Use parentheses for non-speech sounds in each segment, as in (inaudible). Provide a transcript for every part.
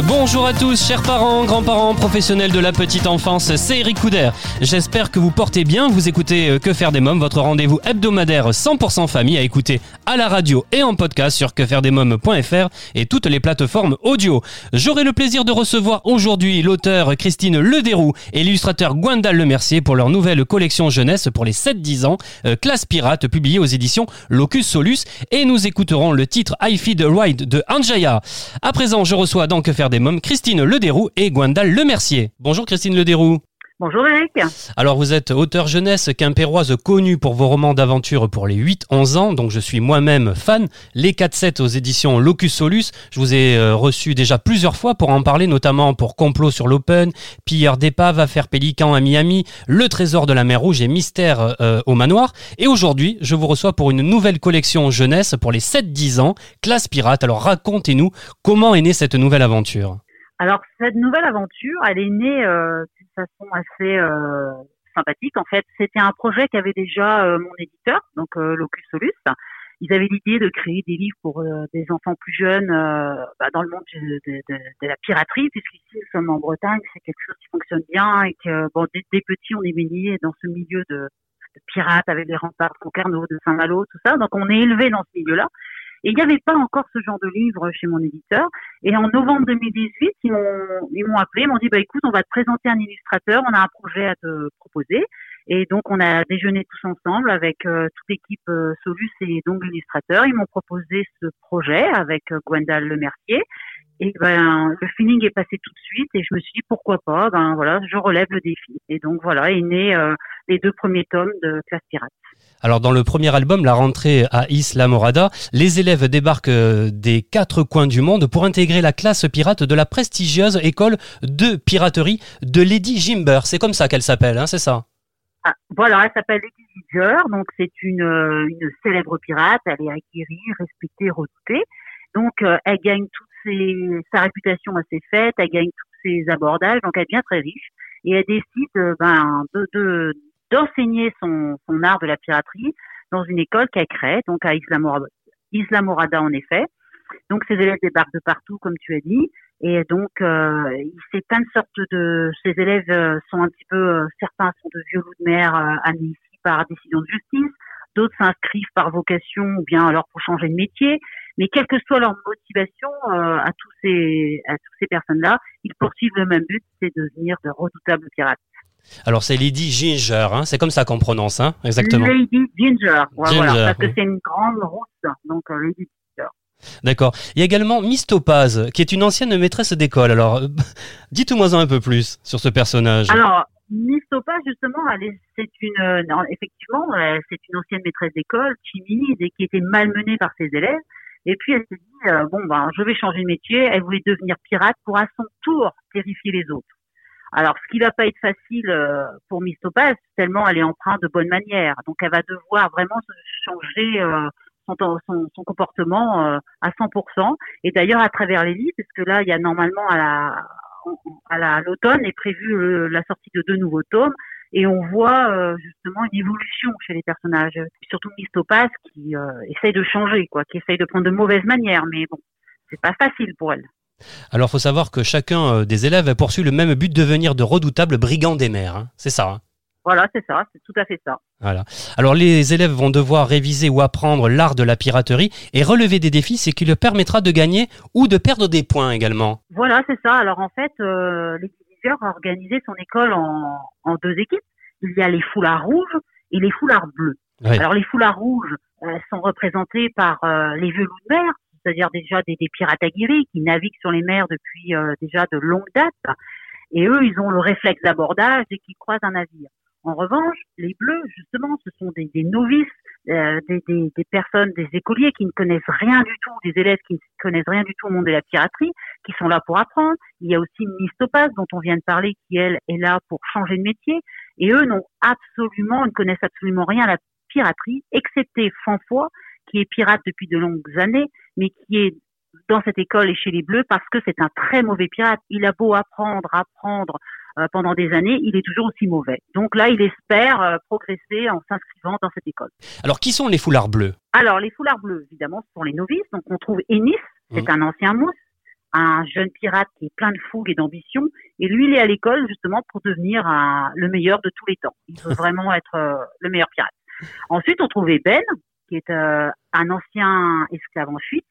Bonjour à tous, chers parents, grands-parents, professionnels de la petite enfance, c'est Eric Couder. J'espère que vous portez bien, vous écoutez euh, Que faire des mômes, votre rendez-vous hebdomadaire 100% famille à écouter à la radio et en podcast sur quefairedesmômes.fr et toutes les plateformes audio. J'aurai le plaisir de recevoir aujourd'hui l'auteur Christine Lederoux et l'illustrateur Gwendal Lemercier pour leur nouvelle collection jeunesse pour les 7-10 ans, euh, Classe Pirate, publiée aux éditions Locus Solus, et nous écouterons le titre I Feed Ride de Anjaya. À présent, je reçois Que faire des Christine Lederoux et Gwendal Lemercier. Bonjour Christine Lederoux. Bonjour Eric. Alors vous êtes auteur jeunesse quimpéroise connue pour vos romans d'aventure pour les 8-11 ans, donc je suis moi-même fan. Les 4-7 aux éditions Locus Solus, je vous ai euh, reçu déjà plusieurs fois pour en parler, notamment pour Complot sur l'Open, Pilleur d'épave, Affaire Pélican à Miami, Le Trésor de la mer Rouge et Mystère euh, au Manoir. Et aujourd'hui, je vous reçois pour une nouvelle collection jeunesse pour les 7-10 ans, Classe Pirate. Alors racontez-nous comment est née cette nouvelle aventure. Alors cette nouvelle aventure, elle est née euh, façon assez euh, sympathique. En fait, c'était un projet qu'avait déjà euh, mon éditeur, donc euh, Locus Solus. Ils avaient l'idée de créer des livres pour des enfants plus jeunes bah, dans le monde de, de- de- de la piraterie, puisqu'ici nous sommes en Bretagne, c'est quelque chose qui fonctionne bien et que bon, dès, dès petits on est baigné dans ce milieu de, de pirates avec les remparts de Concarneau, de Saint-Malo, tout ça. Donc on est élevé dans ce milieu-là. Et il n'y avait pas encore ce genre de livre chez mon éditeur. Et en novembre 2018, ils m'ont, appelé, ils m'ont dit, bah, écoute, on va te présenter un illustrateur, on a un projet à te proposer. Et donc, on a déjeuné tous ensemble avec euh, toute l'équipe euh, Solus et donc l'illustrateur. Ils m'ont proposé ce projet avec euh, Gwendal Lemercier. Et ben, le feeling est passé tout de suite et je me suis dit, pourquoi pas, ben voilà, je relève le défi. Et donc, voilà, est né euh, les deux premiers tomes de Classe Pirate. Alors dans le premier album, La rentrée à Isla Morada, les élèves débarquent euh, des quatre coins du monde pour intégrer la classe pirate de la prestigieuse école de piraterie de Lady Jimber. C'est comme ça qu'elle s'appelle, hein, c'est ça? Ah, voilà, elle s'appelle Lady Ginger, donc c'est une, euh, une célèbre pirate, elle est aguerrie, respectée, redoutée. Donc euh, elle gagne toutes ses, sa réputation à ses fêtes, elle gagne tous ses abordages, donc elle devient très riche et elle décide ben, de, de- d'enseigner son, son art de la piraterie dans une école qu'elle crée, donc à Isla Morada, Isla Morada en effet. Donc ces élèves débarquent de partout, comme tu as dit, et donc euh, c'est plein de sortes de ces élèves euh, sont un petit peu euh, certains sont de vieux loups de mer euh, amenés ici par décision de justice, d'autres s'inscrivent par vocation ou bien alors pour changer de métier. Mais quelle que soit leur motivation euh, à tous ces à toutes ces personnes-là, ils poursuivent le même but, c'est de devenir de redoutables pirates. Alors c'est Lady Ginger, hein, c'est comme ça qu'on prononce, hein, exactement. Lady Ginger, ouais, Ginger, voilà, parce que c'est une grande rousse, donc euh, Lady D'accord. Il y a également Miss Topaz, qui est une ancienne maîtresse d'école. Alors (laughs) dites-moi un peu plus sur ce personnage. Alors, Miss Topaz, justement, c'est une, euh, non, effectivement, euh, c'est une ancienne maîtresse d'école, timide et qui était malmenée par ses élèves. Et puis elle s'est dit, bon, ben, je vais changer de métier. Elle voulait devenir pirate pour à son tour terrifier les autres. Alors, ce qui va pas être facile euh, pour Miss Topaz, tellement elle est empreinte de bonne manière. Donc, elle va devoir vraiment changer euh, son, comportement euh, à 100%. Et d'ailleurs, à travers les livres, parce que là, il y a normalement à la à la- à l'automne est prévue la sortie de deux nouveaux tomes et on voit justement une évolution chez les personnages, surtout Miss Topaz qui essaye de changer, quoi, qui essaye de prendre de mauvaises manières, mais bon, c'est pas facile pour elle. Alors faut savoir que chacun euh, des élèves poursuit le même but de devenir de redoutables brigands des mers. hein. C'est ça. hein. Voilà, c'est ça, c'est tout à fait ça. Voilà. Alors les élèves vont devoir réviser ou apprendre l'art de la piraterie et relever des défis, ce qui leur permettra de gagner ou de perdre des points également. Voilà, c'est ça. Alors en fait, euh, l'éditeur a organisé son école en, en deux équipes. Il y a les foulards rouges et les foulards bleus. Alors les foulards rouges euh, sont représentés par euh, les vieux loups de mer, c'est-à-dire déjà des, pirates aguerris qui naviguent sur les mers depuis euh, déjà de longues dates. Et eux, ils ont le réflexe d'abordage dès qu'ils croisent un navire. En revanche, les bleus, justement, ce sont des, novices, euh, des, personnes, des écoliers qui ne connaissent rien du tout, des élèves qui ne connaissent rien du tout au monde de la piraterie, qui sont là pour apprendre. Il y a aussi Miss Topaz, dont on vient de parler, qui elle est là pour changer de métier. Et eux n'ont absolument, ne connaissent absolument rien à la piraterie, excepté Fanfoy, qui est pirate depuis de longues années, mais qui est dans cette école et chez les Bleus parce que c'est un très mauvais pirate. Il a beau apprendre, apprendre euh, pendant des années, il est toujours aussi mauvais. Donc là, il espère euh, progresser en s'inscrivant dans cette école. Alors, qui sont les foulards bleus? Alors, les foulards bleus, évidemment, ce sont les novices. Donc, on trouve Ennis, c'est un ancien mousse, un jeune pirate qui est plein de fougue et d'ambition. Et lui, il est à l'école justement pour devenir un, le meilleur de tous les temps. Il veut (laughs) vraiment être euh, le meilleur pirate. Ensuite, on trouvait Ben, qui est un ancien esclave en fuite.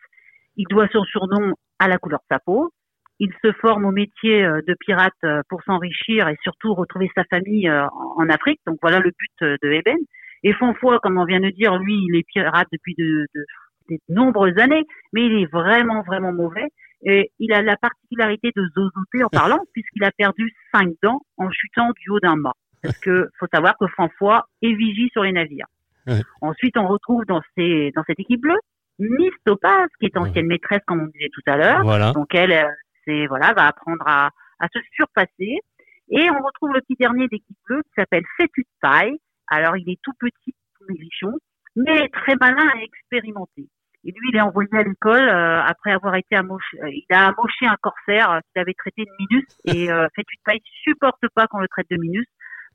Il doit son surnom à la couleur de sa peau. Il se forme au métier euh, de pirate euh, pour s'enrichir et surtout retrouver sa famille euh, en Afrique. Donc voilà le but de Eben. Et Fonfoy, comme on vient de dire, lui, il est pirate depuis de, de, nombreuses années, mais il est vraiment, vraiment mauvais. Et il a la particularité de zozoter en parlant, (laughs) puisqu'il a perdu cinq dents en chutant du haut d'un mât. Parce que faut savoir que Fonfoy est vigie sur les navires. Ensuite, on retrouve dans, ces, dans cette équipe bleue Miss Topaz, qui est ancienne maîtresse, comme on disait tout à l'heure. Voilà. Donc elle, euh, c'est voilà, va apprendre à, à, se surpasser. Et on retrouve le petit dernier d'équipe bleue qui s'appelle Fétu de Paille. Alors il est tout petit, tout maigrichon, mais très malin et expérimenté. Et lui, il est envoyé à l'école euh, après avoir été amoché. Euh, il a amoché un corsaire qu'il avait traité de Minus. Et euh, Fétu de Paille supporte pas qu'on le traite de Minus.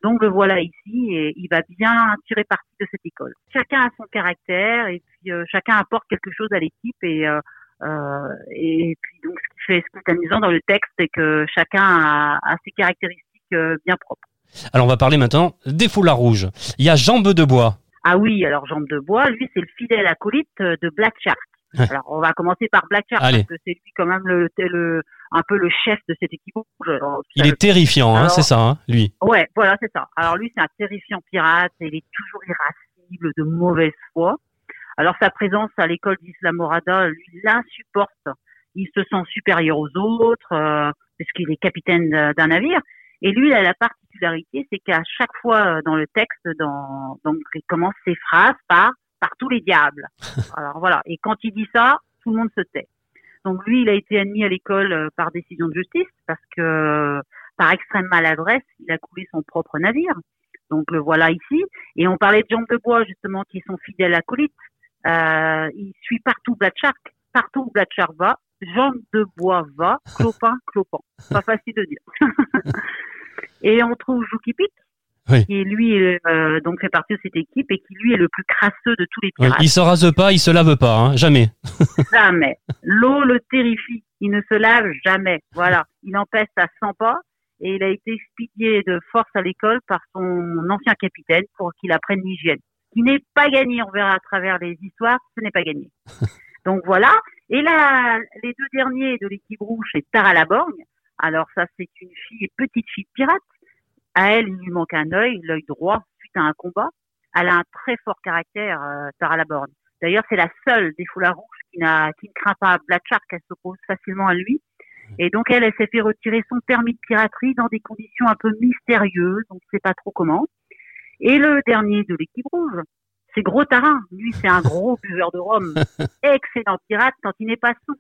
Donc le voilà ici et il va bien tirer parti de cette école. Chacun a son caractère et puis euh, chacun apporte quelque chose à l'équipe et euh, euh, et puis donc ce qui fait ce qui est amusant dans le texte c'est que chacun a, a ses caractéristiques euh, bien propres. Alors on va parler maintenant des foulards rouges. Il y a Jambe de Bois. Ah oui, alors Jambe de Bois, lui c'est le fidèle acolyte de Black Shark. Alors, on va commencer par Black Shark, Allez. parce que c'est lui quand même le, le, un peu le chef de cette équipe. Alors, Il est terrifiant, hein, c'est ça, hein, lui. Ouais, voilà, c'est ça. Alors lui, c'est un terrifiant pirate, et il est toujours irascible, de mauvaise foi. Alors sa présence à l'école d'Islamorada, lui, l'insupporte. Il se sent supérieur aux autres, euh, parce qu'il est capitaine d'un navire. Et lui, il a la particularité, c'est qu'à chaque fois euh, dans le texte, dans, donc, il commence ses phrases par par tous les diables. (laughs) Alors voilà. Et quand il dit ça, tout le monde se tait. Donc lui, il a été admis à l'école euh, par décision de justice parce que par extrême maladresse, il a coulé son propre navire. Donc le voilà ici. Et on parlait de Jean de Bois, justement, qui est son fidèle acolyte. Euh, il suit partout Black Shark. Partout où Black Shark va, Jean de Bois va, (laughs) clopin, clopin. Pas facile de dire. (laughs) et on trouve Joukipik, Oui. qui lui euh, donc fait partie de cette équipe et qui lui est le plus crasseux de tous les pirates. il se rase pas, il se lave pas, hein, jamais. (laughs) Jamais. L'eau le terrifie. Il ne se lave jamais. Voilà. Il empêche à 100 pas et il a été expédié de force à l'école par son ancien capitaine pour qu'il apprenne l'hygiène. Qui n'est pas gagné, on verra à travers les histoires, ce n'est pas gagné. (laughs) Donc voilà. Et là, les deux derniers de l'équipe rouge, c'est Tara Laborgne. Alors ça, c'est une fille, petite fille pirate. À elle, il lui manque un œil, l'œil droit, suite à un combat. Elle a un très fort caractère, euh, Tara Laborgne. D'ailleurs, c'est la seule des foulards rouges qui, n'a, qui ne craint pas Black Shark, elle s'oppose facilement à lui. Et donc, elle, elle s'est fait retirer son permis de piraterie dans des conditions un peu mystérieuses, on ne sait pas trop comment. Et le dernier de l'équipe rouge, c'est Gros Tarin. Lui, c'est un gros (laughs) buveur de rhum. Excellent pirate quand il n'est pas sous.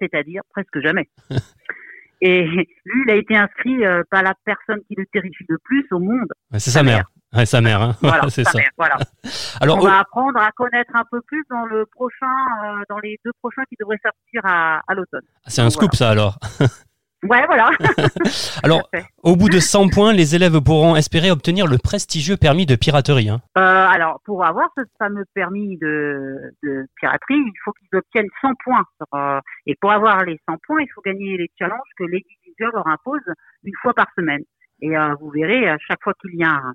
C'est-à-dire presque jamais. (laughs) Et lui, il a été inscrit euh, par la personne qui le terrifie le plus au monde. Ouais, c'est sa mère. Ouais, sa mère, hein. Voilà, (laughs) c'est sa ça. mère, voilà. (laughs) Alors, on va apprendre à connaître un peu plus dans le prochain, euh, dans les deux prochains qui devraient sortir à, à l'automne. c'est un scoop, ça, alors. (laughs) Ouais, voilà. (laughs) Alors, au bout de 100 points, les élèves pourront espérer obtenir le prestigieux permis de piraterie. Hein. Euh, alors, pour avoir ce fameux permis de, de piraterie, il faut qu'ils obtiennent 100 points. sur, euh, et pour avoir les 100 points, il faut gagner les challenges que Ginger leur impose une fois par semaine. Et euh, vous verrez, à chaque fois qu'il y a un,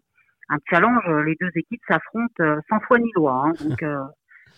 un challenge, euh, les deux équipes s'affrontent euh, sans foi ni loi. hein. donc, euh,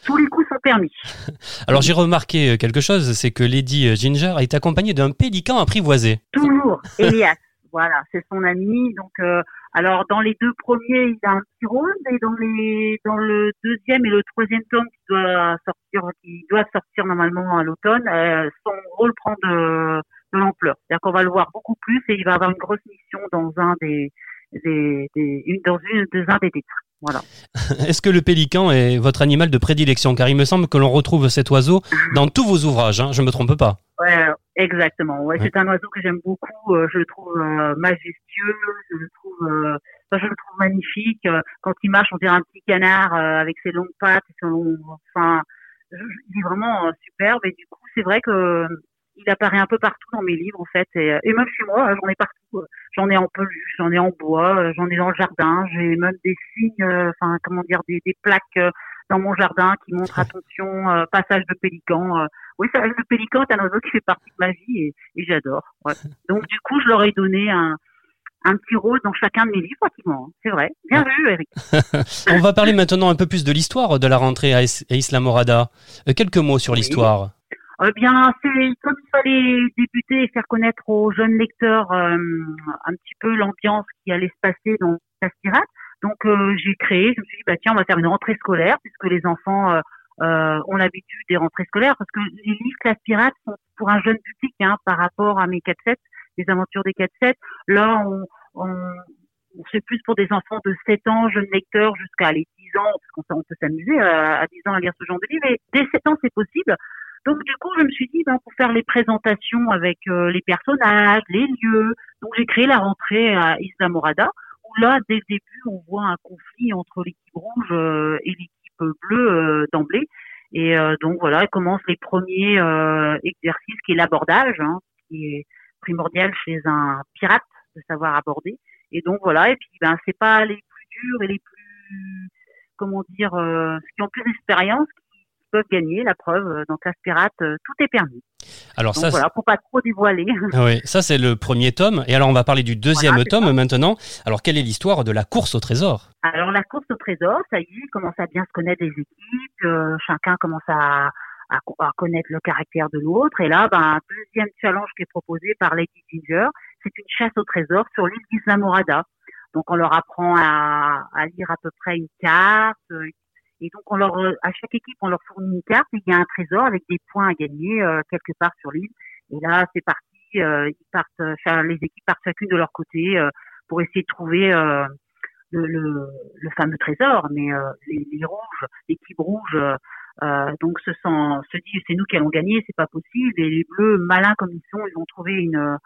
tous les coups sont permis. (laughs) Alors, j'ai remarqué quelque chose, c'est que Lady Ginger est accompagnée d'un pélican apprivoisé. Toujours, (laughs) Elias. Voilà, c'est son ami. Donc, euh, alors dans les deux premiers, il a un petit rôle, et dans les dans le deuxième et le troisième tome qui doit sortir, qui doit sortir normalement à l'automne, euh, son rôle prend de, de l'ampleur. C'est-à-dire qu'on va le voir beaucoup plus et il va avoir une grosse mission dans un des, des, des une, dans une des un des titres. Voilà. (laughs) Est-ce que le pélican est votre animal de prédilection? Car il me semble que l'on retrouve cet oiseau dans tous vos ouvrages, hein, je me trompe pas. Ouais, exactement. Ouais, Ouais. c'est un oiseau que j'aime beaucoup. euh, je le trouve euh, majestueux. Je le trouve euh, je le trouve magnifique. Quand il marche, on dirait un petit canard avec ses longues pattes, son, enfin, il est vraiment superbe. Et du coup, c'est vrai que il apparaît un peu partout dans mes livres en fait et, et même chez moi j'en ai partout j'en ai en peluche j'en ai en bois j'en ai dans le jardin j'ai même des signes enfin comment dire des, des plaques dans mon jardin qui montrent attention passage de pélican oui ça le pélican c'est un oiseau qui fait partie de ma vie et, et j'adore ouais. (laughs) donc du coup je leur ai donné un un petit rôle dans chacun de mes livres, pratiquement. C'est vrai. Bien vu, Eric. (laughs) On va parler maintenant un peu plus de l'histoire de la rentrée à Isla Morada. quelques mots sur l'histoire. Eh bien, c'est comme il fallait débuter et faire connaître aux jeunes lecteurs euh, un petit peu l'ambiance qui allait se passer dans la pirate. Donc, euh, j'ai créé, je me suis dit, bah tiens, on va faire une rentrée scolaire puisque les enfants euh, ont l'habitude des rentrées scolaires parce que les livres Classe Pirate sont pour un jeune public hein, par rapport à mes 4-7, les aventures des 4-7. Là, on, on, c'est plus pour des enfants de 7 ans, jeunes lecteurs, jusqu'à les 10 ans, parce qu'on peut s'amuser à, à 10 ans à lire ce genre de livre. Et dès 7 ans, c'est possible. Donc du coup, je me suis dit, ben, pour faire les présentations avec euh, les personnages, les lieux, donc j'ai créé la rentrée à Isla Morada, où là, dès le début, on voit un conflit entre l'équipe rouge euh, et l'équipe bleue euh, d'emblée. Et donc voilà, commencent les premiers exercices qui est l'abordage, hein, qui est primordial chez un pirate de savoir aborder. Et donc voilà, et puis ben c'est pas les plus durs et les plus comment dire, ceux qui ont plus d'expérience peuvent gagner la preuve euh, dans Classe Pirate, euh, tout est permis. Alors Donc ça, voilà, pour pas trop dévoiler. (laughs) Ah oui, ça c'est le premier tome. Et alors on va parler du deuxième voilà, tome ça. maintenant. Alors quelle est l'histoire de la course au trésor? Alors la course au trésor, ça y est, commence à bien se connaître les équipes, euh, chacun commence à, à, à, connaître le caractère de l'autre. Et là, ben, un deuxième challenge qui est proposé par Lady Ginger, c'est une chasse au trésor sur l'île d'Islamorada. Donc on leur apprend à, à, lire à peu près une carte, et donc, on leur, euh, à chaque équipe, on leur fournit une carte et il y a un trésor avec des points à gagner euh, quelque part sur l'île. Et là, c'est parti. Euh, ils partent, euh, les équipes partent chacune de leur côté euh, pour essayer de trouver le, le, le, fameux trésor. Mais les, les, rouges, l'équipe rouge, donc se, sent, se dit c'est nous qui allons gagner, c'est pas possible. Et les bleus, malins comme ils sont, ils ont trouvé une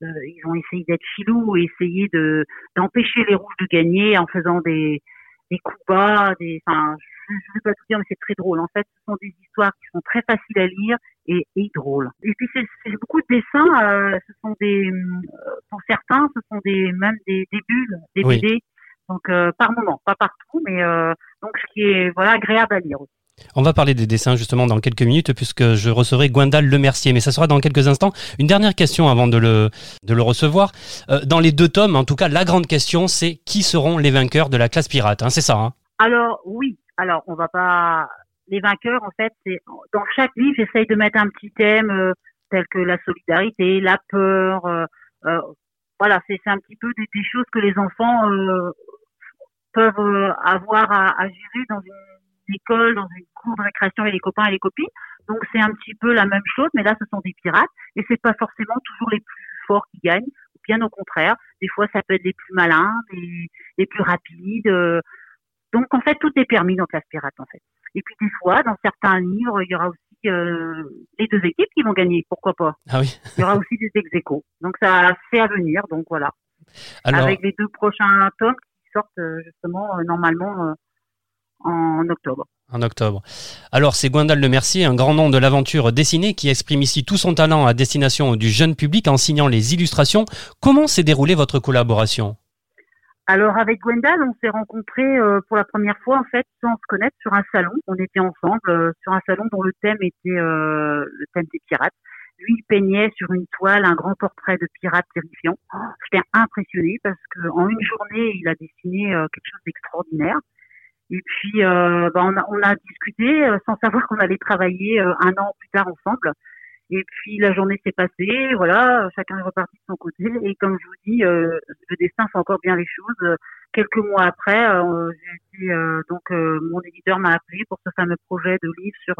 ils ont essayé d'être filous et essayé de d'empêcher les rouges de gagner en faisant des des coups bas, des, enfin, je ne vais pas tout dire, mais c'est très drôle. En fait, ce sont des histoires qui sont très faciles à lire et, et drôles. Et puis, c'est beaucoup de dessins. Euh, ce sont des, euh, pour certains, ce sont des même des, des bulles, des oui. BD. Donc, euh, par moment, pas partout, mais euh, donc ce qui est voilà agréable à lire aussi. On va parler des dessins justement dans quelques minutes puisque je recevrai Gwendal Lemercier, mais ça sera dans quelques instants. Une dernière question avant de le, de le recevoir. Euh, dans les deux tomes, en tout cas, la grande question, c'est qui seront les vainqueurs de la classe pirate hein, C'est ça hein? Alors oui, alors on va pas... Les vainqueurs, en fait, c'est dans chaque livre, j'essaye de mettre un petit thème euh, tel que la solidarité, la peur. Euh, euh voilà, c'est un petit peu des, des, choses que les enfants euh, peuvent avoir à, à gérer dans une école, dans une cour de récréation avec les copains et les copines. Donc c'est un petit peu la même chose, mais là ce sont des pirates et c'est pas forcément toujours les plus forts qui gagnent. Bien au contraire, des fois ça peut être les plus malins, les, les plus rapides. Donc en fait tout est permis dans Classe Pirate en fait. Et puis des fois dans certains livres il y aura aussi euh, les deux équipes qui vont gagner, pourquoi pas. Ah oui. il y aura aussi des ex -échos. Donc ça c'est à venir, donc voilà. Alors... Avec les deux prochains tomes qui sortent euh, justement euh, normalement en octobre. En octobre. Alors, c'est Gwendal Le Mercier, un grand nom de l'aventure dessinée, qui exprime ici tout son talent à destination du jeune public en signant les illustrations. Comment s'est déroulée votre collaboration? Alors avec Gwendal, on s'est rencontrés euh, pour la première fois en fait sans se connaître sur un salon. On était ensemble euh, sur un salon dont le thème était euh, le thème des pirates. Lui, il peignait sur une toile un grand portrait de pirate terrifiant. Oh, J'étais impressionnée parce qu'en une journée, il a dessiné quelque chose d'extraordinaire. Et puis, euh, bah, on, a, on a discuté sans savoir qu'on allait travailler un an plus tard ensemble. Et puis la journée s'est passée, voilà, chacun est reparti de son côté. Et comme je vous dis, euh, le destin fait encore bien les choses. Quelques mois après, euh, été, euh, donc mon éditeur m'a appelé pour ce fameux projet de livre sur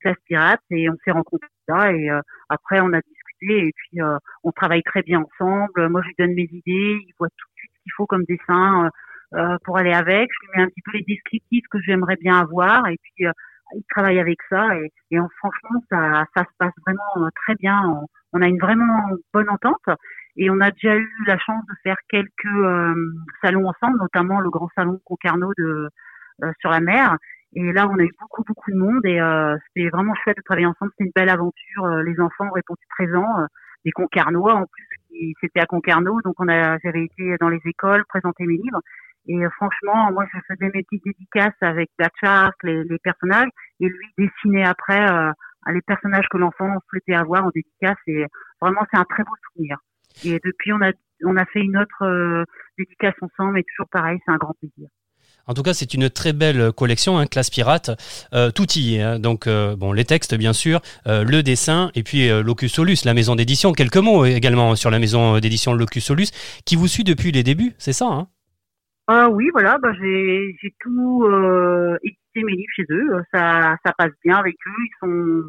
Classe Pirate et on s'est rencontrés là. Et après, on a discuté et puis on travaille très bien ensemble. Moi, je lui donne mes idées, il voit tout de suite ce qu'il faut comme dessin euh, pour aller avec. Je lui mets un petit peu les descriptifs que j'aimerais bien avoir et puis euh, il travaille avec ça et, et on, franchement ça, ça se passe vraiment euh, très bien. On, a une vraiment bonne entente Et on a déjà eu la chance de faire quelques salons ensemble, notamment le grand salon Concarneau de sur la mer. Et là, on a eu beaucoup, beaucoup de monde et c'était vraiment chouette de travailler ensemble. C'était une belle aventure. les enfants ont répondu présents, des Concarnois en plus c'était à Concarneau, donc on a, j'avais été dans les écoles présenter mes livres. Et euh, franchement, moi, je faisais mes petites dédicaces avec la charte, les, les personnages, et lui dessinait après euh, les personnages que l'enfant souhaitait avoir en dédicace. Et vraiment, c'est un très beau souvenir. Et depuis, on a, on a fait une autre euh, dédicace ensemble, et toujours pareil, c'est un grand plaisir. En tout cas, c'est une très belle collection, hein, classe pirate. Euh, tout y est. Hein. donc, euh, bon, les textes, bien sûr, euh, le dessin, et puis Locus Solus, la maison d'édition. Quelques mots également sur la maison d'édition Locus Solus, qui vous suit depuis les débuts, c'est ça hein? Ah oui, voilà, bah, j'ai tout édité mes livres chez eux. Ça, ça passe bien avec eux. Ils sont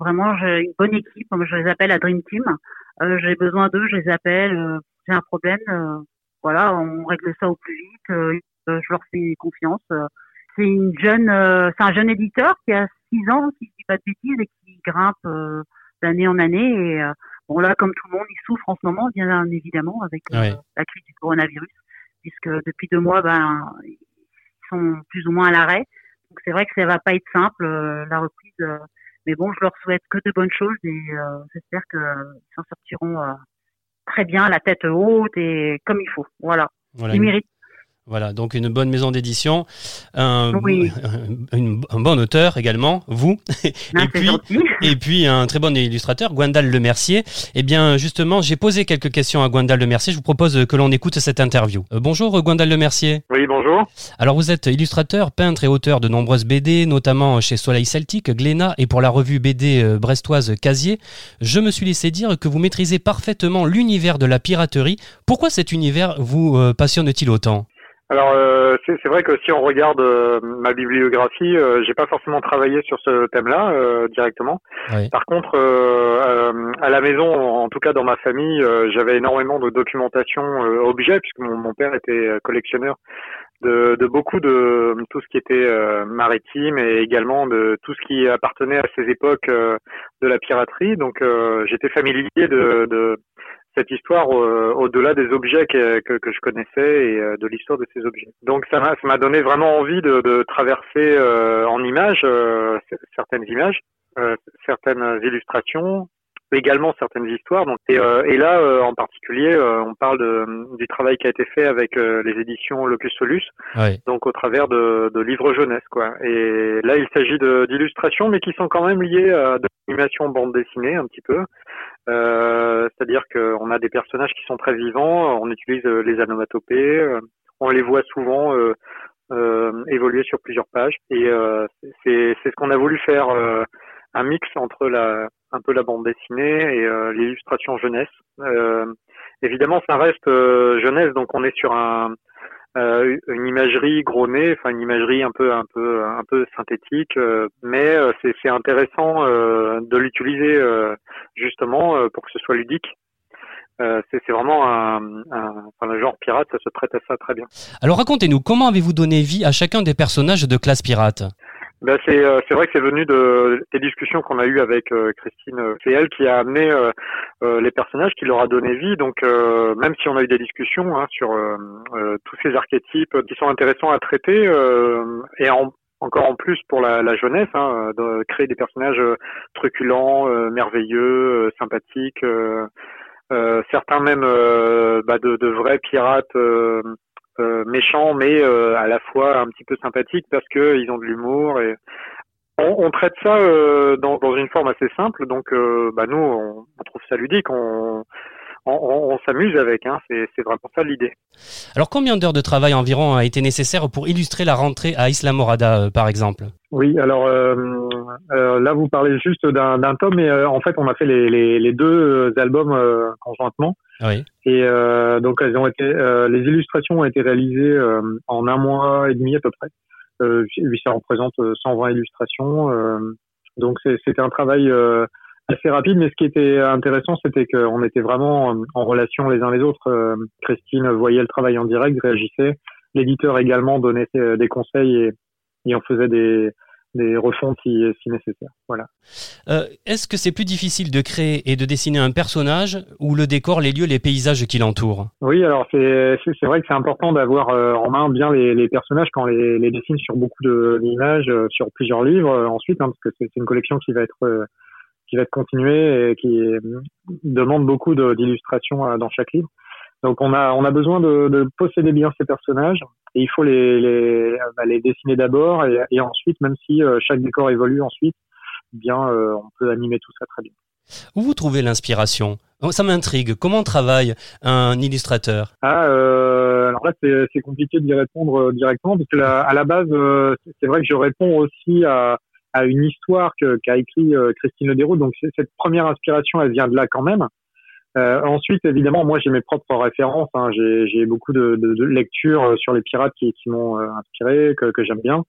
vraiment une bonne équipe. Je les appelle la Dream Team. j'ai besoin d'eux, je les appelle. j'ai un problème. voilà, on règle ça au plus vite euh, je leur fais confiance. Euh, c'est une jeune, euh, c'est un jeune éditeur qui a 6 ans, si je dis pas de bêtises, et qui grimpe d'année en année. Et bon là, comme tout le monde, il souffre en ce moment, bien évidemment, avec la crise du coronavirus, puisque depuis deux mois, ben, ils sont plus ou moins à l'arrêt. Donc c'est vrai que ça va pas être simple la reprise, mais bon, je leur souhaite que de bonnes choses et j'espère qu'ils s'en sortiront très bien, la tête haute et comme il faut. Voilà. voilà ils méritent voilà, donc une bonne maison d'édition, un, (laughs) un, bon auteur également, vous, et, puis, (laughs) et puis un très bon illustrateur, Gwendal Lemercier. Eh bien, justement, j'ai posé quelques questions à Gwendal Lemercier. Je vous propose que l'on écoute cette interview. Euh, bonjour, Gwendal Lemercier. Oui, bonjour. Alors, vous êtes illustrateur, peintre et auteur de nombreuses BD, notamment chez Soleil Celtique, Glénat et pour la revue BD euh, brestoise Casier. Je me suis laissé dire que vous maîtrisez parfaitement l'univers de la piraterie. Pourquoi cet univers vous euh, passionne-t-il autant? Alors euh, c'est vrai que si on regarde euh, ma bibliographie, euh, j'ai pas forcément travaillé sur ce thème-là euh, directement. Par contre, à la maison, en tout cas dans ma famille, j'avais énormément de documentation objet puisque mon, mon, père était collectionneur de, de, beaucoup de tout ce qui était maritime et également de tout ce qui appartenait à ces époques de la piraterie. Donc j'étais familier de, de cette histoire euh, au-delà des objets que, que, que, je connaissais et euh, de l'histoire de ces objets. Donc ça m'a, ça m'a donné vraiment envie de, de traverser euh, en images certaines images, certaines illustrations, également certaines histoires. Donc, et, et là, en particulier, on parle de, du travail qui a été fait avec les éditions Locus Solus, donc au travers de, de, livres jeunesse. Quoi. Et là, il s'agit d'illustrations, mais qui sont quand même liées à de l'animation bande dessinée un petit peu. Euh, c'est-à-dire qu'on a des personnages qui sont très vivants, on utilise euh, les anomatopées, euh, on les voit souvent évoluer sur plusieurs pages, et c'est ce qu'on a voulu faire, un mix entre la, un peu la bande dessinée et l'illustration jeunesse. évidemment, ça reste jeunesse, donc on est sur un, euh, une imagerie gros nez, enfin une imagerie un peu un peu un peu synthétique, euh, mais euh, c'est intéressant de l'utiliser justement pour que ce soit ludique. c'est vraiment un, un enfin, le genre pirate, ça se prête à ça très bien. Alors racontez-nous, comment avez-vous donné vie à chacun des personnages de classe pirate? Ben c'est euh, c'est vrai que c'est venu de des discussions qu'on a eues avec euh, Christine. Euh, c'est elle qui a amené les personnages, qui leur a donné vie. Donc même si on a eu des discussions hein, sur tous ces archétypes qui sont intéressants à traiter et en, encore en plus pour la, la jeunesse, hein, de créer des personnages truculents, merveilleux, sympathiques. certains même bah, de, de, vrais pirates euh, méchants, mais euh, à la fois un petit peu sympathiques parce qu'ils ont de l'humour et on, traite ça euh, dans, une forme assez simple. Donc, bah nous, on, trouve ça ludique. On, on, s'amuse avec, hein, c'est vraiment ça l'idée. Alors combien d'heures de travail environ a été nécessaire pour illustrer la rentrée à Isla Morada, par exemple? Oui, alors là vous parlez juste d'un tome, mais en fait on a fait les, les deux albums conjointement. Oui. Et euh, donc elles ont été, euh, les illustrations ont été réalisées euh, en un mois et demi à peu près. Euh, ça représente 120 illustrations. donc c'était un travail assez rapide, mais ce qui était intéressant, c'était qu'on était vraiment en relation les uns les autres. Christine voyait le travail en direct, réagissait. L'éditeur également donnait des conseils et, et on faisait des, des refontes si, si nécessaire. Voilà. Euh, Est-ce que c'est plus difficile de créer et de dessiner un personnage ou le décor, les lieux, les paysages qui l'entourent? Oui, alors c'est vrai que c'est important d'avoir euh, en main bien les, les personnages quand on les, les, dessine sur beaucoup d'images, euh, sur plusieurs livres euh, ensuite, hein, parce que c'est une collection qui va être qui va être continuée et qui demande beaucoup d'illustrations dans chaque livre. Donc on a on a besoin de, de posséder bien ces personnages et il faut les les, bah, les dessiner d'abord et, et, ensuite même si euh, chaque décor évolue ensuite, eh bien euh, on peut animer tout ça très bien. Où vous trouvez l'inspiration? Ça m'intrigue. Comment travaille un illustrateur? Ah, euh, alors là c'est compliqué d'y répondre euh, directement parce que à la base c'est vrai que je réponds aussi à à une histoire qu'a écrit Christine Lederoux. Donc cette première inspiration, elle vient de là quand même. Euh, ensuite, évidemment, moi j'ai mes propres références. Hein. J'ai beaucoup de, de, de, lectures euh, sur les pirates qui, qui m'ont euh, inspiré, que, que j'aime bien.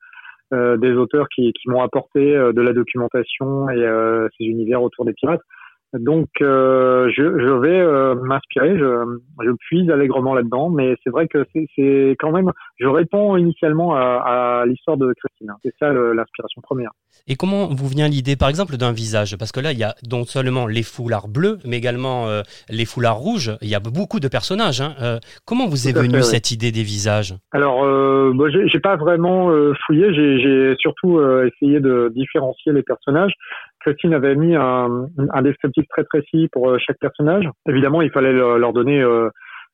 Euh, des auteurs qui, qui m'ont apporté euh, de la documentation et ces univers autour des pirates. Donc, euh, je, je, vais euh, m'inspirer, je, je, puise allègrement là-dedans, mais c'est vrai que c'est quand même, je réponds initialement à, à l'histoire de Christine. Hein. C'est ça l'inspiration première. Et comment vous vient l'idée, par exemple, d'un visage? Parce que là, il y a donc seulement les foulards bleus, mais également euh, les foulards rouges. Il y a beaucoup de personnages. Hein. Euh, comment vous est venue cette idée des visages? Alors, euh, bon, j'ai pas vraiment fouillé. J'ai surtout essayé de différencier les personnages. Christine avait mis un, un, descriptif très précis pour euh, chaque personnage. Évidemment, il fallait leur donner euh,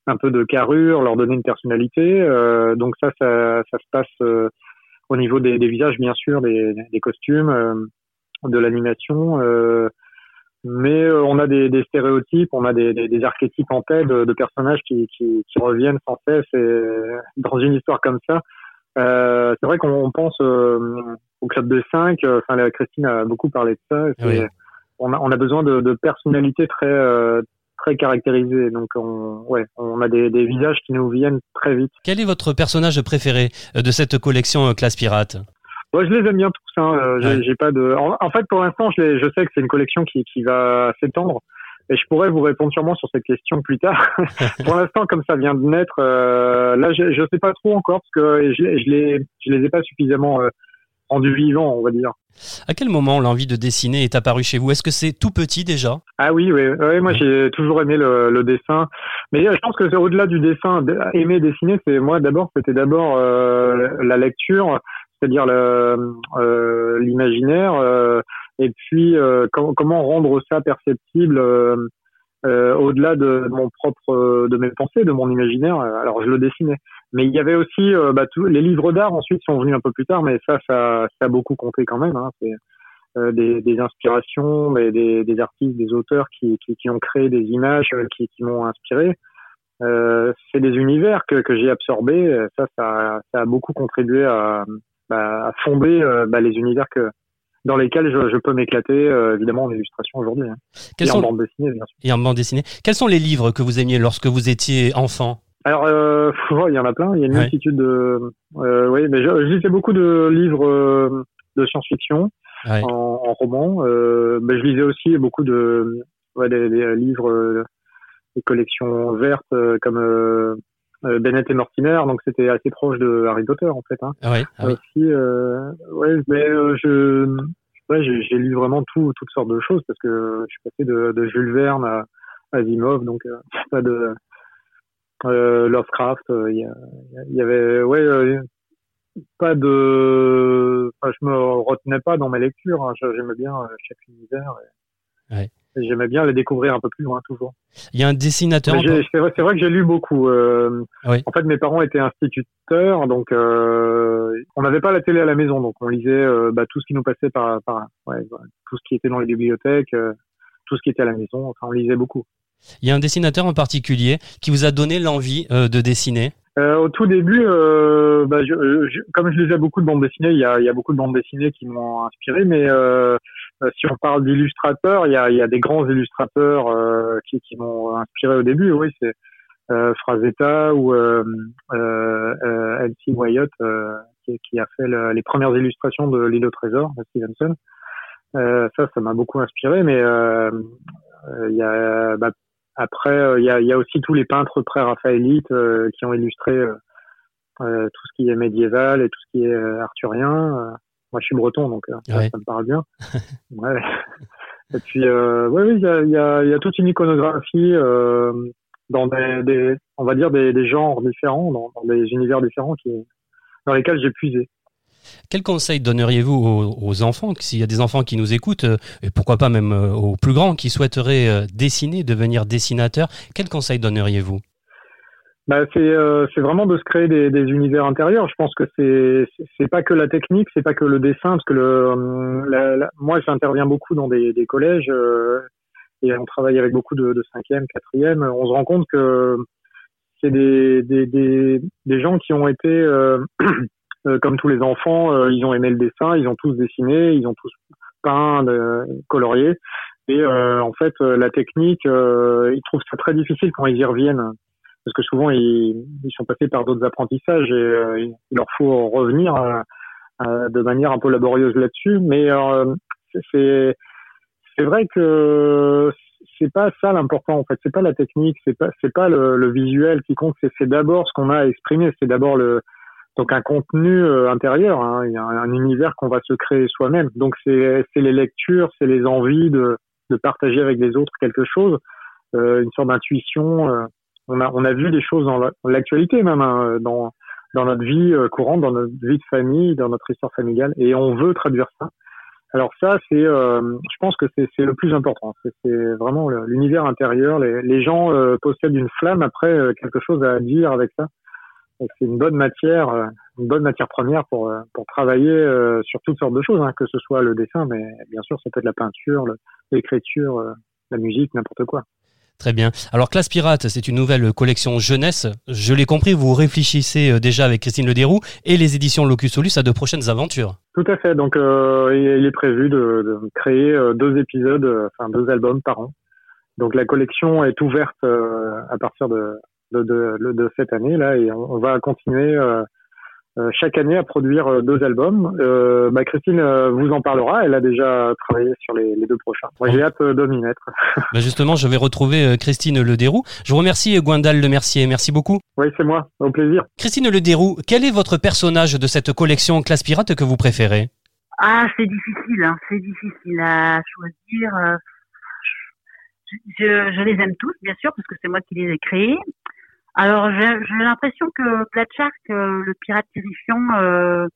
un peu de carrure, leur donner une personnalité. Euh, donc ça, ça, ça, se passe au niveau des, des, visages, bien sûr, des, des costumes, de l'animation. mais on a des, des, stéréotypes, on a des, des, archétypes en tête de, de personnages qui, qui, qui, reviennent sans cesse. Et dans une histoire comme ça, c'est vrai qu'on pense au club de 5. Euh, enfin, la Christine a beaucoup parlé de ça. On, a, on a besoin de, de personnalités très euh, très caractérisées. Donc, on, ouais, on a des, des, visages qui nous viennent très vite. Quel est votre personnage préféré euh, de cette collection Classe Pirate? Moi, je les aime bien tous. Hein. J'ai pas de. En, fait, pour l'instant, je, je sais que c'est une collection qui, qui va s'étendre. Et je pourrais vous répondre sûrement sur cette question plus tard. (laughs) pour l'instant, comme ça vient de naître, euh, là, je ne sais pas trop encore parce que je, je les, je les ai pas suffisamment euh, rendu vivant, on va dire. À quel moment l'envie de dessiner est apparue chez vous? Est-ce que c'est tout petit déjà? Ah oui, oui, oui moi j'ai toujours aimé le, le, dessin, mais je pense que c'est au-delà du dessin. Aimer dessiner, c'est moi d'abord, c'était d'abord euh, la lecture, c'est-à-dire euh, l'imaginaire, euh, et puis euh, comment rendre ça perceptible euh, au-delà de, mon propre, de mes pensées, de mon imaginaire. Alors je le dessinais. Mais il y avait aussi euh, bah, tous les livres d'art ensuite sont venus un peu plus tard, mais ça, ça, ça a beaucoup compté quand même. Hein. C'est euh, des, des, inspirations, des, des, artistes, des auteurs qui, qui, qui, ont créé des images euh, qui, qui m'ont inspiré. Euh, c'est des univers que, que j'ai absorbés. Ça, ça, ça, a beaucoup contribué à, bah, à fonder bah, les univers que, dans lesquels je, je peux m'éclater, évidemment, en illustration aujourd'hui. Hein. Et sont... en bande dessinée, bien sûr. Et en bande dessinée. Quels sont les livres que vous aimiez lorsque vous étiez enfant? Alors, euh, il y en a plein. Il y a une multitude de. Euh, oui, mais je, je, lisais beaucoup de livres euh, de science-fiction en, en, roman. Euh, mais je lisais aussi beaucoup de ouais, des, des livres, euh, des collections vertes euh, comme Bennett et Mortimer. Donc, c'était assez proche de Harry Potter en fait. Hein. Ah ouais, ah aussi, ouais, mais je. Ouais, j'ai lu vraiment tout, toutes sortes de choses parce que je suis passé de, de Jules Verne à Asimov, donc (laughs) pas de euh, Lovecraft, il euh, y, y, avait ouais euh, pas de, enfin, je me retenais pas dans mes lectures. Hein. J'aimais bien euh, chaque univers. Et... Ouais. J'aimais bien les découvrir un peu plus loin toujours. Il y a un dessinateur. C'est vrai, vrai, que j'ai lu beaucoup. Euh, oui. En fait, mes parents étaient instituteurs, donc euh, on n'avait pas la télé à la maison, donc on lisait euh, bah, tout ce qui nous passait par, par ouais, tout ce qui était dans les bibliothèques, tout ce qui était à la maison. Enfin, on lisait beaucoup. Il y a un dessinateur en particulier qui vous a donné l'envie de dessiner? Euh, Au tout début, euh, bah, je, je, comme je lisais beaucoup de bandes dessinées, il y a, il y a beaucoup de bandes dessinées qui m'ont inspiré, mais euh si on parle d'illustrateurs, il y a, y a des grands illustrateurs euh, qui, qui m'ont inspiré au début. Oui, c'est euh, Frazetta ou euh, euh, Elsie Wyatt qui, qui, a fait le, les premières illustrations de L'île au trésor de Stevenson. ça, ça m'a beaucoup inspiré, mais il y a bah, après, il euh, y, a, y, a, aussi tous les peintres pré-raphaélites euh, qui ont illustré euh, tout ce qui est médiéval et tout ce qui est arthurien. Moi, je suis breton, donc ça, me parle bien. (laughs) ouais. (laughs) Et puis, euh, oui, il y a, y, a, y a, toute une iconographie euh, dans des, des, on va dire des, des genres différents, dans, dans, des univers différents qui, dans lesquels j'ai puisé. Quel conseil donneriez-vous aux, aux, enfants, s'il y a des enfants qui nous écoutent, euh, et pourquoi pas même euh, aux plus grands qui souhaiteraient euh, dessiner, devenir dessinateur, quel conseil donneriez-vous? Bah, c'est euh, vraiment de se créer des, des, univers intérieurs. Je pense que c'est c'est pas que la technique, c'est pas que le dessin, parce que le la, moi j'interviens beaucoup dans des, des collèges euh, et on travaille avec beaucoup de, de cinquième, quatrième. On se rend compte que c'est des, des, des, gens qui ont été euh, (clears throat) comme tous les enfants, ils ont aimé le dessin, ils ont tous dessiné, ils ont tous peint, colorié. Et en fait, la technique, ils trouvent ça très difficile quand ils y reviennent parce que souvent ils, sont passés par d'autres apprentissages et euh, il leur faut revenir euh, euh, de manière un peu laborieuse là-dessus. Mais c'est vrai que c'est pas ça l'important en fait. C'est pas la technique, c'est pas pas le, visuel qui compte. C'est d'abord ce qu'on a à exprimer. C'est d'abord donc un contenu intérieur, hein, un, univers qu'on va se créer soi-même. Donc c'est les lectures, c'est les envies de, partager avec les autres quelque chose, une sorte d'intuition on a, on a vu des choses dans l'actualité même, hein, dans, dans notre vie euh, courante, dans notre vie de famille, dans notre histoire familiale, et on veut traduire ça. Alors ça, c'est, euh, je pense que c'est le plus important. C'est vraiment l'univers intérieur. Les, les gens euh, possèdent une flamme après quelque chose à dire avec ça. C'est une bonne matière, une bonne matière première pour pour travailler sur toutes sortes de choses, hein, que ce soit le dessin, mais bien sûr, ça peut être la peinture, l'écriture, la musique, n'importe quoi. Très bien. Alors Classe Pirate, c'est une nouvelle collection jeunesse. Je l'ai compris, vous réfléchissez euh, déjà avec Christine Lederoux et les éditions Locus Solus à de prochaines aventures. Tout à fait. Donc euh, il est prévu de, créer euh, deux épisodes, enfin deux albums par an. Donc la collection est ouverte à partir de, cette année là et on, va continuer chaque année à produire euh, deux albums. Euh, bah, Christine vous en parlera. Elle a déjà travaillé sur les, les deux prochains. Moi, j'ai hâte de m'y mettre. (laughs) bah justement, je vais retrouver Christine Lederoux. Je vous remercie, Gwendal Le Mercier. Merci beaucoup. Oui, c'est moi. Au plaisir. Christine Lederoux, quel est votre personnage de cette collection Classe Pirate que vous préférez? Ah, c'est difficile. Hein. C'est difficile à choisir. Je, je, les aime tous, bien sûr, parce que c'est moi qui les ai créés. Alors j'ai l'impression que Black Shark, euh, le pirate terrifiant, euh,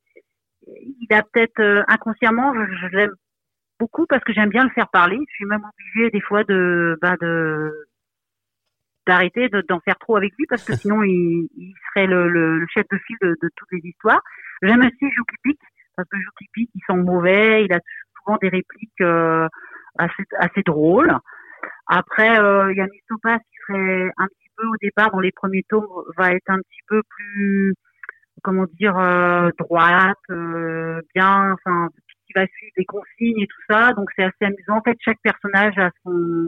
il a peut-être euh, inconsciemment, je, l'aime beaucoup parce que j'aime bien le faire parler. Je suis même obligée des fois de bah, de d'arrêter d'en faire trop avec lui parce que sinon (laughs) il, il serait le, le, chef de file de, de toutes les histoires. J'aime aussi Jouki parce que Jouki il sent mauvais, il a souvent des répliques assez assez drôles. Après il y a Mistopas qui serait un petit au départ dans les premiers tomes va être un petit peu plus comment dire euh, droite, euh, bien, enfin qui va suivre les consignes et tout ça. Donc c'est assez amusant. En fait, chaque personnage a son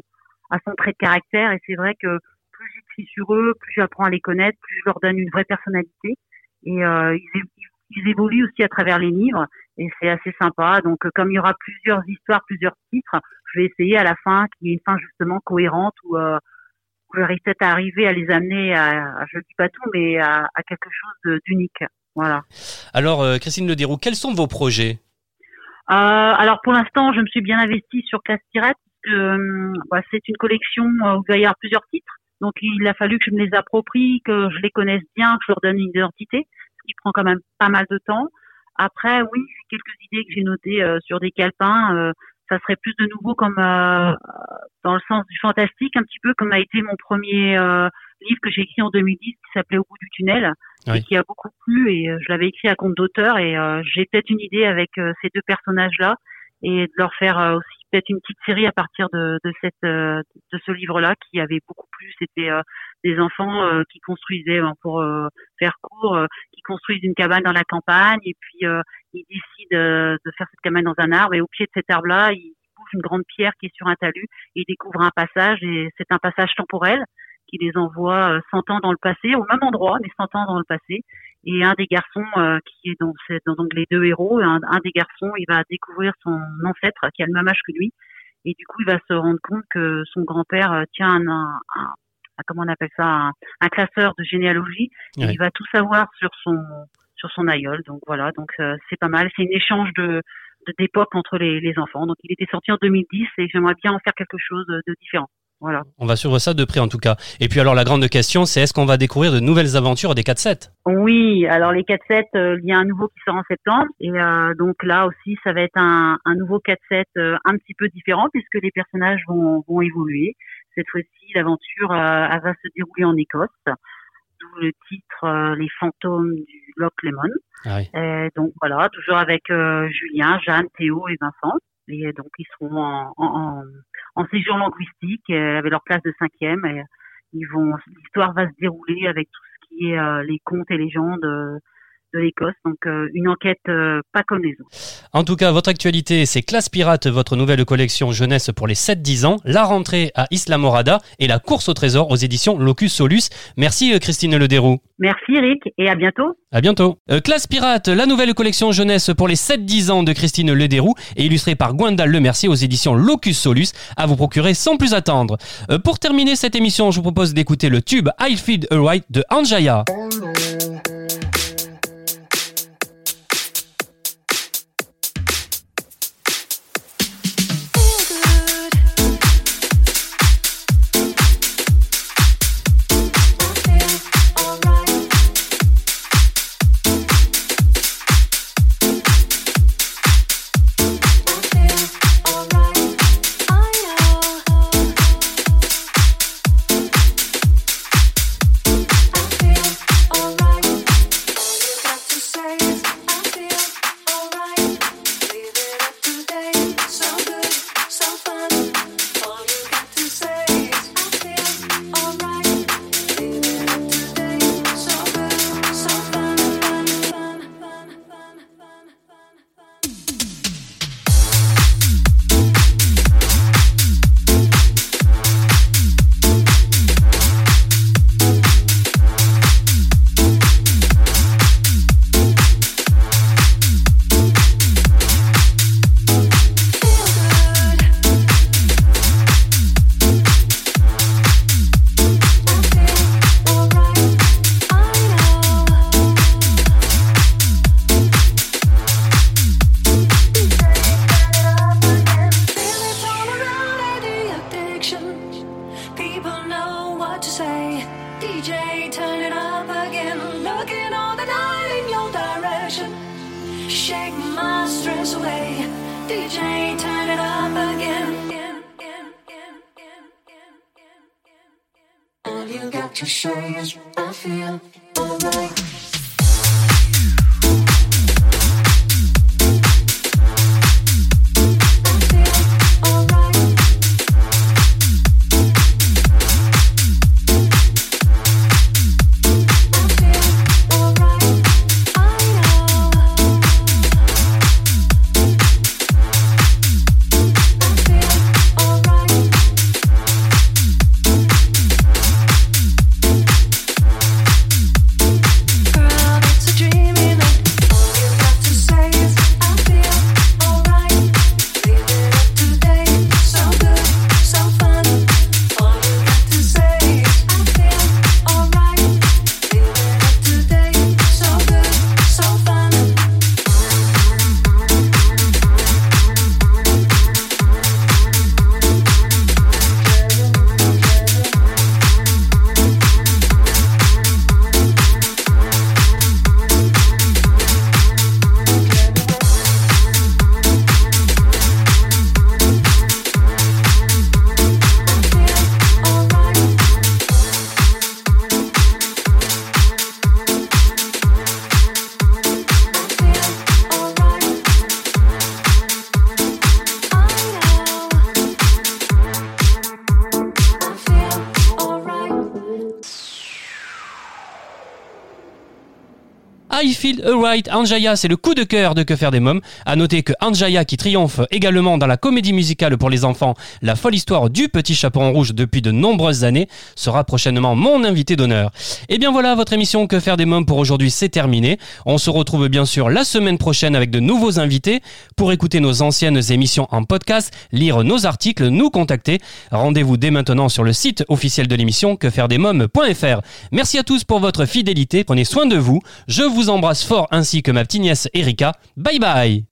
a son trait de caractère et c'est vrai que plus j'écris sur eux, plus j'apprends à les connaître, plus je leur donne une vraie personnalité et euh, ils, ils, évoluent aussi à travers les livres et c'est assez sympa. Donc comme il y aura plusieurs histoires, plusieurs titres, je vais essayer à la fin qu'il y ait une fin justement cohérente où j'arrive peut-être à arriver à les amener à, je dis pas tout, mais à, à quelque chose d'unique. Voilà. Alors, euh, Christine Lederoux, quels sont vos projets? Euh, Alors, pour l'instant, je me suis bien investie sur Classe Pirate. Euh, bah, c'est une collection où il va y avoir plusieurs titres. Donc, il a fallu que je me les approprie, que je les connaisse bien, que je leur donne une identité, ce qui prend quand même pas mal de temps. Après, oui, quelques idées que j'ai notées euh, sur des calepins ça serait plus de nouveau comme euh, dans le sens du fantastique, un petit peu comme a été mon premier euh, livre que j'ai écrit en 2010 qui s'appelait Au bout du tunnel et qui a beaucoup plu et euh, je l'avais écrit à compte d'auteur et j'ai peut-être une idée avec ces deux personnages là et de leur faire aussi peut-être une petite série à partir de, de cette de ce livre là qui avait beaucoup plu. C'était des enfants qui construisaient pour faire court qui construisent une cabane dans la campagne et puis ils décident de faire cette cabane dans un arbre et au pied de cet arbre là ils une grande pierre qui est sur un talus et ils découvrent un passage et c'est un passage temporel qui les envoie 100 ans dans le passé au même endroit mais 100 ans dans le passé et un des garçons euh, qui est dans, dans donc les deux héros, un, un, des garçons, il va découvrir son ancêtre qui a le même âge que lui, et du coup il va se rendre compte que son grand-père euh, tient un, un, un, comment on appelle ça, un, classeur de généalogie, et il va tout savoir sur son sur son aïeul. Donc voilà, donc c'est pas mal. C'est un échange de d'époque entre les, les enfants. Donc il était sorti en 2010 et j'aimerais bien en faire quelque chose de différent. On va suivre ça de près en tout cas. Et puis alors la grande question, c'est est-ce qu'on va découvrir de nouvelles aventures des 4-7 Oui, alors les 4-7, euh, il y a un nouveau qui sort en septembre. Et euh, donc là aussi, ça va être un, nouveau 4-7 euh, un petit peu différent puisque les personnages vont, évoluer. Cette fois-ci, l'aventure va se dérouler en Écosse. D'où le titre Les fantômes du Loch Lemon. Ah donc voilà, toujours avec Julien, Jeanne, Théo et Vincent. Et donc ils seront en, en, en séjour linguistique euh, avec leur classe de cinquième. Et ils vont, l'histoire va se dérouler avec tout ce qui est euh, les contes et légendes euh, de l'Écosse. Donc euh, une enquête euh, pas comme les autres. En tout cas, votre actualité, c'est Classe Pirate, votre nouvelle collection jeunesse pour les 7-10 ans, la rentrée à Isla Morada et la course au trésor aux éditions Locus Solus. Merci euh, Christine Lederoux. Merci Eric et à bientôt. À bientôt. Classe Pirate, la nouvelle collection jeunesse pour les 7-10 ans de Christine Lederoux et illustrée par Gwendal Lemercier aux éditions Locus Solus à vous procurer sans plus attendre. pour terminer cette émission, je vous propose d'écouter le tube I Feed a Right de Anjaya. Alright, Anjaya, c'est le coup de cœur de Que faire des mômes. À noter que Anjaya, qui triomphe également dans la comédie musicale pour les enfants, La folle histoire du petit chaperon rouge depuis de nombreuses années, sera prochainement mon invité d'honneur. Et eh bien voilà, votre émission Que faire des mômes pour aujourd'hui, c'est terminé. On se retrouve bien sûr la semaine prochaine avec de nouveaux invités. Pour écouter nos anciennes émissions en podcast, lire nos articles, nous contacter, rendez-vous dès maintenant sur le site officiel de l'émission quefairedesmômes.fr. Merci à tous pour votre fidélité, prenez soin de vous. Je vous embrasse fort ainsi que ma petite nièce Erika. Bye bye